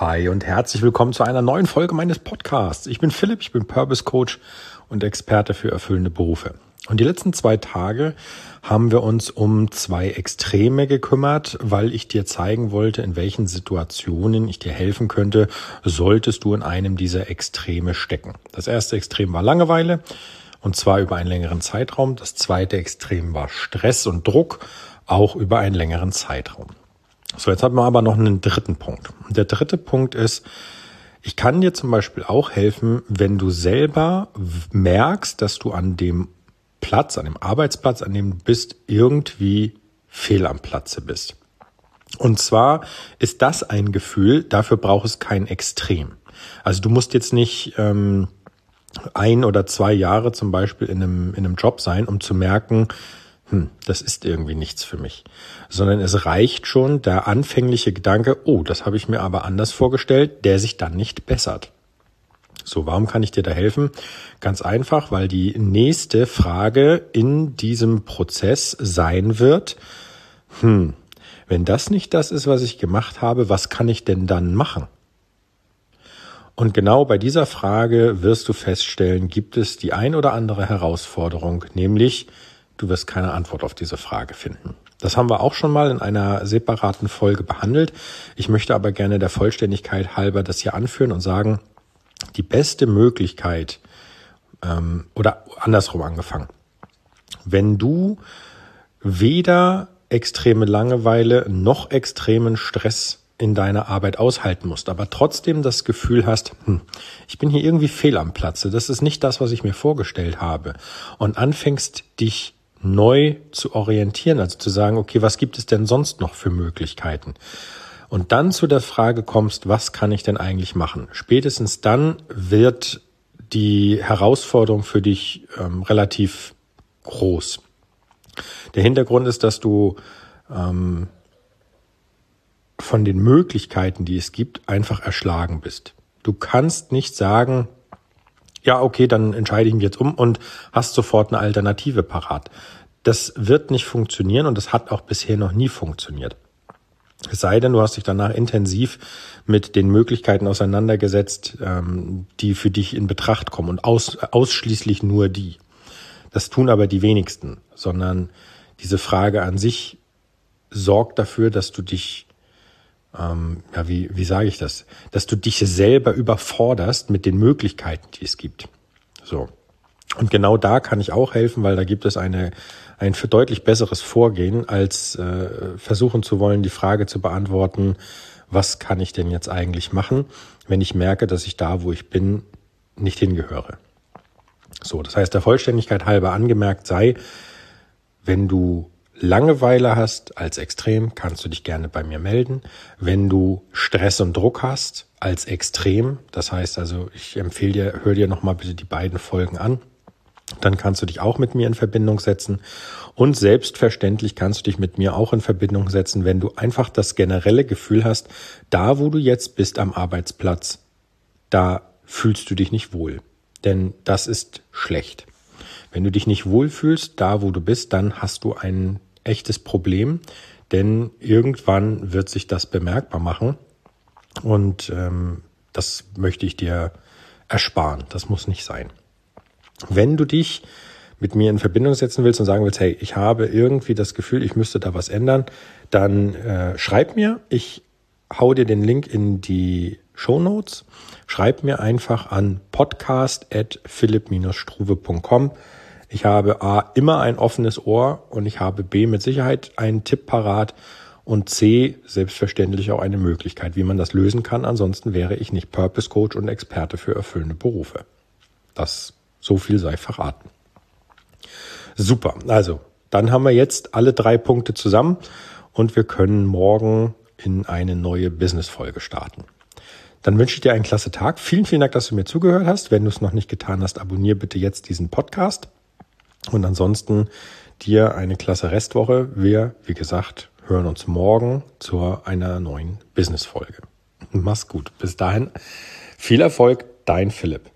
Hi und herzlich willkommen zu einer neuen Folge meines Podcasts. Ich bin Philipp, ich bin Purpose Coach und Experte für erfüllende Berufe. Und die letzten zwei Tage haben wir uns um zwei Extreme gekümmert, weil ich dir zeigen wollte, in welchen Situationen ich dir helfen könnte, solltest du in einem dieser Extreme stecken. Das erste Extrem war Langeweile und zwar über einen längeren Zeitraum. Das zweite Extrem war Stress und Druck, auch über einen längeren Zeitraum. So, jetzt haben wir aber noch einen dritten Punkt. Der dritte Punkt ist, ich kann dir zum Beispiel auch helfen, wenn du selber merkst, dass du an dem Platz, an dem Arbeitsplatz, an dem du bist, irgendwie fehl am Platze bist. Und zwar ist das ein Gefühl, dafür braucht es kein Extrem. Also du musst jetzt nicht ähm, ein oder zwei Jahre zum Beispiel in einem, in einem Job sein, um zu merken, hm, das ist irgendwie nichts für mich, sondern es reicht schon der anfängliche Gedanke, oh, das habe ich mir aber anders vorgestellt, der sich dann nicht bessert. So, warum kann ich dir da helfen? Ganz einfach, weil die nächste Frage in diesem Prozess sein wird, hm, wenn das nicht das ist, was ich gemacht habe, was kann ich denn dann machen? Und genau bei dieser Frage wirst du feststellen, gibt es die ein oder andere Herausforderung, nämlich Du wirst keine Antwort auf diese Frage finden. Das haben wir auch schon mal in einer separaten Folge behandelt. Ich möchte aber gerne der Vollständigkeit halber das hier anführen und sagen, die beste Möglichkeit ähm, oder andersrum angefangen. Wenn du weder extreme Langeweile noch extremen Stress in deiner Arbeit aushalten musst, aber trotzdem das Gefühl hast, hm, ich bin hier irgendwie fehl am Platze, das ist nicht das, was ich mir vorgestellt habe, und anfängst dich neu zu orientieren, also zu sagen, okay, was gibt es denn sonst noch für Möglichkeiten? Und dann zu der Frage kommst, was kann ich denn eigentlich machen? Spätestens dann wird die Herausforderung für dich ähm, relativ groß. Der Hintergrund ist, dass du ähm, von den Möglichkeiten, die es gibt, einfach erschlagen bist. Du kannst nicht sagen, ja, okay, dann entscheide ich mich jetzt um und hast sofort eine Alternative parat. Das wird nicht funktionieren und das hat auch bisher noch nie funktioniert. Es sei denn, du hast dich danach intensiv mit den Möglichkeiten auseinandergesetzt, ähm, die für dich in Betracht kommen und aus, ausschließlich nur die. Das tun aber die wenigsten, sondern diese Frage an sich sorgt dafür, dass du dich ähm, ja, wie, wie sage ich das, dass du dich selber überforderst mit den Möglichkeiten, die es gibt. So. Und genau da kann ich auch helfen, weil da gibt es eine, ein für deutlich besseres Vorgehen, als äh, versuchen zu wollen, die Frage zu beantworten, was kann ich denn jetzt eigentlich machen, wenn ich merke, dass ich da, wo ich bin, nicht hingehöre. So, das heißt, der Vollständigkeit halber angemerkt sei, wenn du Langeweile hast als Extrem, kannst du dich gerne bei mir melden. Wenn du Stress und Druck hast als Extrem, das heißt also, ich empfehle dir, hör dir nochmal bitte die beiden Folgen an. Dann kannst du dich auch mit mir in Verbindung setzen. Und selbstverständlich kannst du dich mit mir auch in Verbindung setzen, wenn du einfach das generelle Gefühl hast, da wo du jetzt bist am Arbeitsplatz, da fühlst du dich nicht wohl. Denn das ist schlecht. Wenn du dich nicht wohlfühlst, da wo du bist, dann hast du einen echtes Problem, denn irgendwann wird sich das bemerkbar machen und ähm, das möchte ich dir ersparen. Das muss nicht sein. Wenn du dich mit mir in Verbindung setzen willst und sagen willst, hey, ich habe irgendwie das Gefühl, ich müsste da was ändern, dann äh, schreib mir. Ich hau dir den Link in die Show Notes. Schreib mir einfach an podcast@philipp-struve.com. Ich habe A, immer ein offenes Ohr und ich habe B, mit Sicherheit einen Tipp parat und C, selbstverständlich auch eine Möglichkeit, wie man das lösen kann. Ansonsten wäre ich nicht Purpose Coach und Experte für erfüllende Berufe. Das so viel sei verraten. Super. Also, dann haben wir jetzt alle drei Punkte zusammen und wir können morgen in eine neue Business-Folge starten. Dann wünsche ich dir einen klasse Tag. Vielen, vielen Dank, dass du mir zugehört hast. Wenn du es noch nicht getan hast, abonniere bitte jetzt diesen Podcast. Und ansonsten dir eine klasse Restwoche. Wir, wie gesagt, hören uns morgen zu einer neuen Business-Folge. Mach's gut. Bis dahin viel Erfolg, dein Philipp.